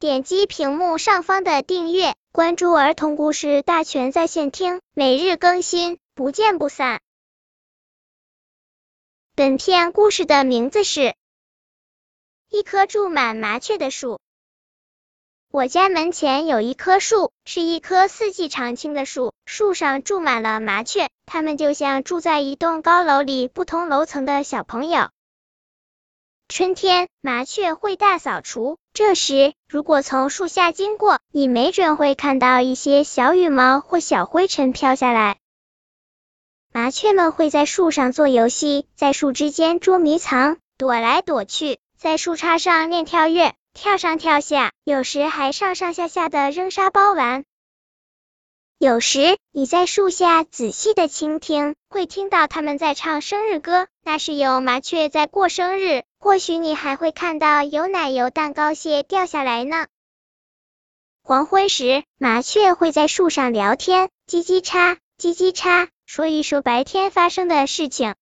点击屏幕上方的订阅，关注儿童故事大全在线听，每日更新，不见不散。本片故事的名字是《一棵住满麻雀的树》。我家门前有一棵树，是一棵四季常青的树，树上住满了麻雀，它们就像住在一栋高楼里不同楼层的小朋友。春天，麻雀会大扫除，这时如果从树下经过，你没准会看到一些小羽毛或小灰尘飘下来。麻雀们会在树上做游戏，在树枝间捉迷藏，躲来躲去，在树杈上练跳跃。跳上跳下，有时还上上下下的扔沙包玩。有时你在树下仔细的倾听，会听到他们在唱生日歌，那是有麻雀在过生日。或许你还会看到有奶油蛋糕屑掉下来呢。黄昏时，麻雀会在树上聊天，叽叽喳，叽叽喳，说一说白天发生的事情。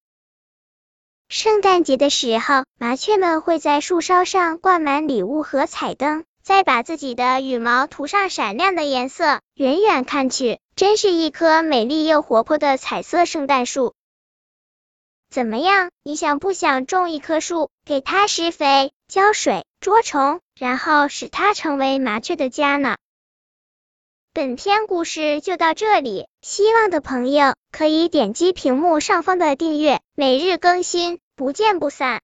圣诞节的时候，麻雀们会在树梢上挂满礼物和彩灯，再把自己的羽毛涂上闪亮的颜色。远远看去，真是一棵美丽又活泼的彩色圣诞树。怎么样？你想不想种一棵树，给它施肥、浇水、捉虫，然后使它成为麻雀的家呢？本篇故事就到这里，希望的朋友可以点击屏幕上方的订阅，每日更新，不见不散。